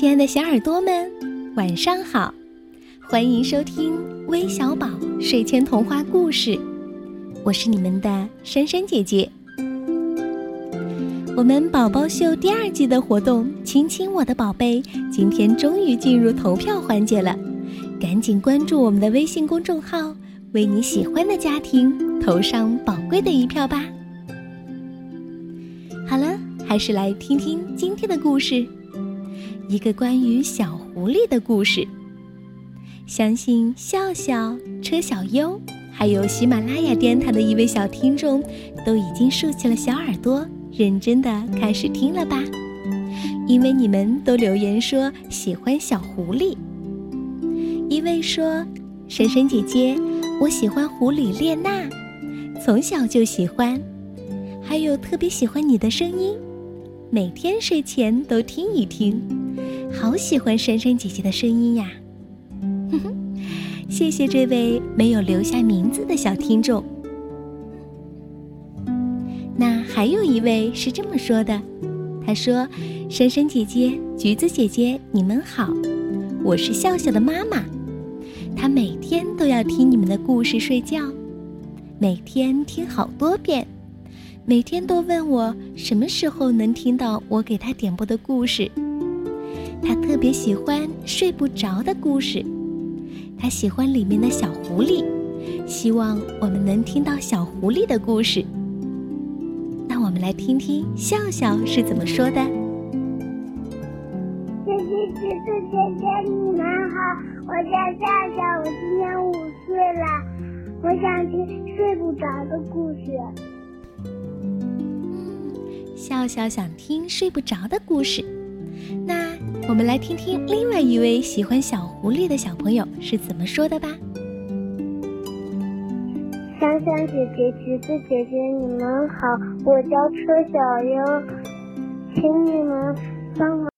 亲爱的小耳朵们，晚上好！欢迎收听微小宝睡前童话故事，我是你们的珊珊姐姐。我们宝宝秀第二季的活动“亲亲我的宝贝”，今天终于进入投票环节了，赶紧关注我们的微信公众号，为你喜欢的家庭投上宝贵的一票吧。好了，还是来听听今天的故事。一个关于小狐狸的故事。相信笑笑、车小优，还有喜马拉雅电台的一位小听众，都已经竖起了小耳朵，认真的开始听了吧？因为你们都留言说喜欢小狐狸。一位说：“珊珊姐姐，我喜欢狐狸列娜，从小就喜欢，还有特别喜欢你的声音，每天睡前都听一听。”好喜欢珊珊姐姐的声音呀！哼哼，谢谢这位没有留下名字的小听众。那还有一位是这么说的，他说：“珊珊姐姐、橘子姐姐，你们好，我是笑笑的妈妈，她每天都要听你们的故事睡觉，每天听好多遍，每天都问我什么时候能听到我给她点播的故事。”他特别喜欢睡不着的故事，他喜欢里面的小狐狸，希望我们能听到小狐狸的故事。那我们来听听笑笑是怎么说的。姐姐姐姐姐姐，你们好，我叫笑笑，我今年五岁了，我想听睡不着的故事。嗯，笑笑想听睡不着的故事，那。我们来听听另外一位喜欢小狐狸的小朋友是怎么说的吧。珊珊姐姐、橘子姐姐，你们好，我叫车小优，请你们帮忙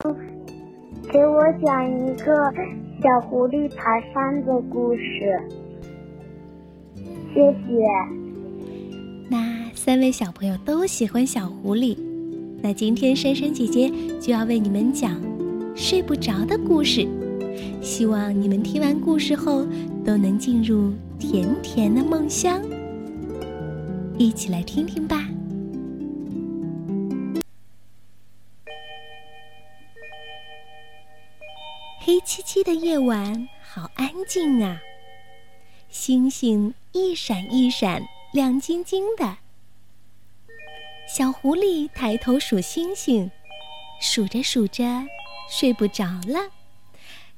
给我讲一个小狐狸爬山的故事，谢谢。那三位小朋友都喜欢小狐狸，那今天珊珊姐姐就要为你们讲。睡不着的故事，希望你们听完故事后都能进入甜甜的梦乡。一起来听听吧。黑漆漆的夜晚，好安静啊！星星一闪一闪，亮晶晶的。小狐狸抬头数星星，数着数着。睡不着了，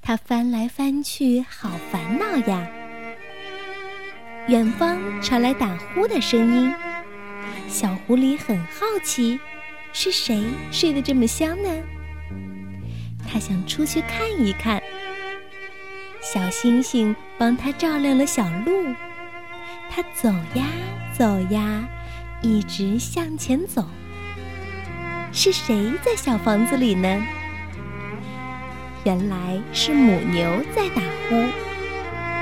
他翻来翻去，好烦恼呀。远方传来打呼的声音，小狐狸很好奇，是谁睡得这么香呢？他想出去看一看。小星星帮他照亮了小路，他走呀走呀，一直向前走。是谁在小房子里呢？原来是母牛在打呼，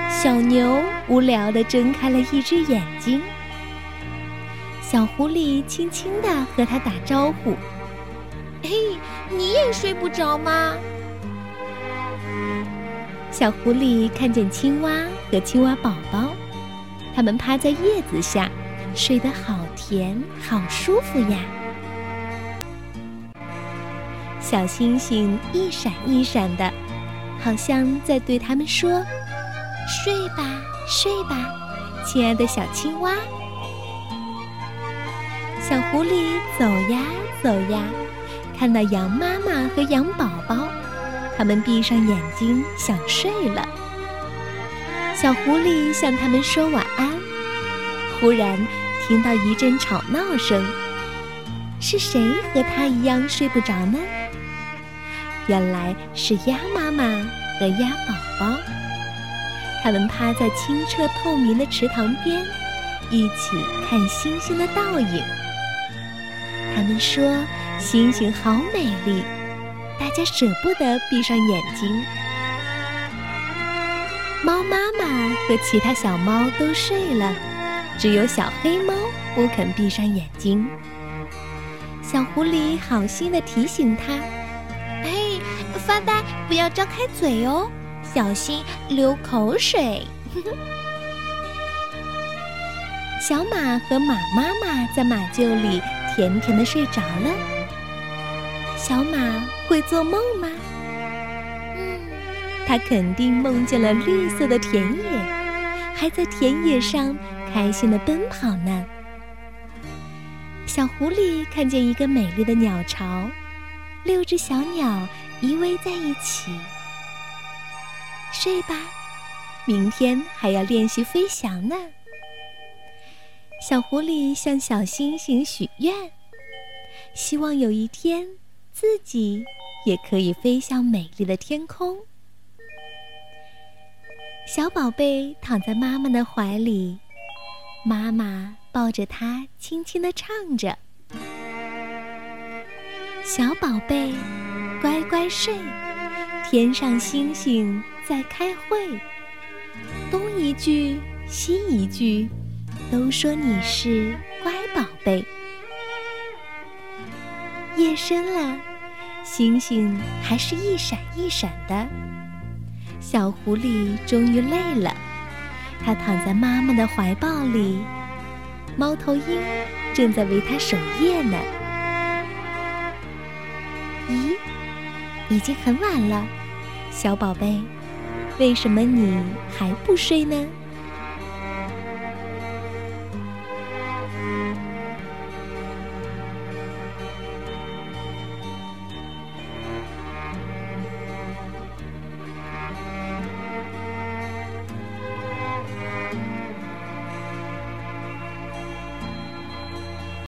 小牛无聊地睁开了一只眼睛。小狐狸轻轻地和它打招呼：“嘿，你也睡不着吗？”小狐狸看见青蛙和青蛙宝宝，它们趴在叶子下，睡得好甜，好舒服呀。小星星一闪一闪的，好像在对他们说：“睡吧，睡吧，亲爱的小青蛙。”小狐狸走呀走呀，看到羊妈妈和羊宝宝，他们闭上眼睛想睡了。小狐狸向他们说晚安，忽然听到一阵吵闹声，是谁和他一样睡不着呢？原来是鸭妈妈和鸭宝宝，他们趴在清澈透明的池塘边，一起看星星的倒影。他们说：“星星好美丽，大家舍不得闭上眼睛。”猫妈妈和其他小猫都睡了，只有小黑猫不肯闭上眼睛。小狐狸好心的提醒它。发呆，不要张开嘴哦，小心流口水。小马和马妈妈在马厩里甜甜的睡着了。小马会做梦吗？嗯，它肯定梦见了绿色的田野，还在田野上开心的奔跑呢。小狐狸看见一个美丽的鸟巢，六只小鸟依偎在一起。睡吧，明天还要练习飞翔呢。小狐狸向小星星许愿，希望有一天自己也可以飞向美丽的天空。小宝贝躺在妈妈的怀里，妈妈抱着它，轻轻地唱着：“小宝贝，乖乖睡，天上星星在开会，东一句西一句。”都说你是乖宝贝。夜深了，星星还是一闪一闪的。小狐狸终于累了，它躺在妈妈的怀抱里，猫头鹰正在为它守夜呢。已经很晚了，小宝贝，为什么你还不睡呢？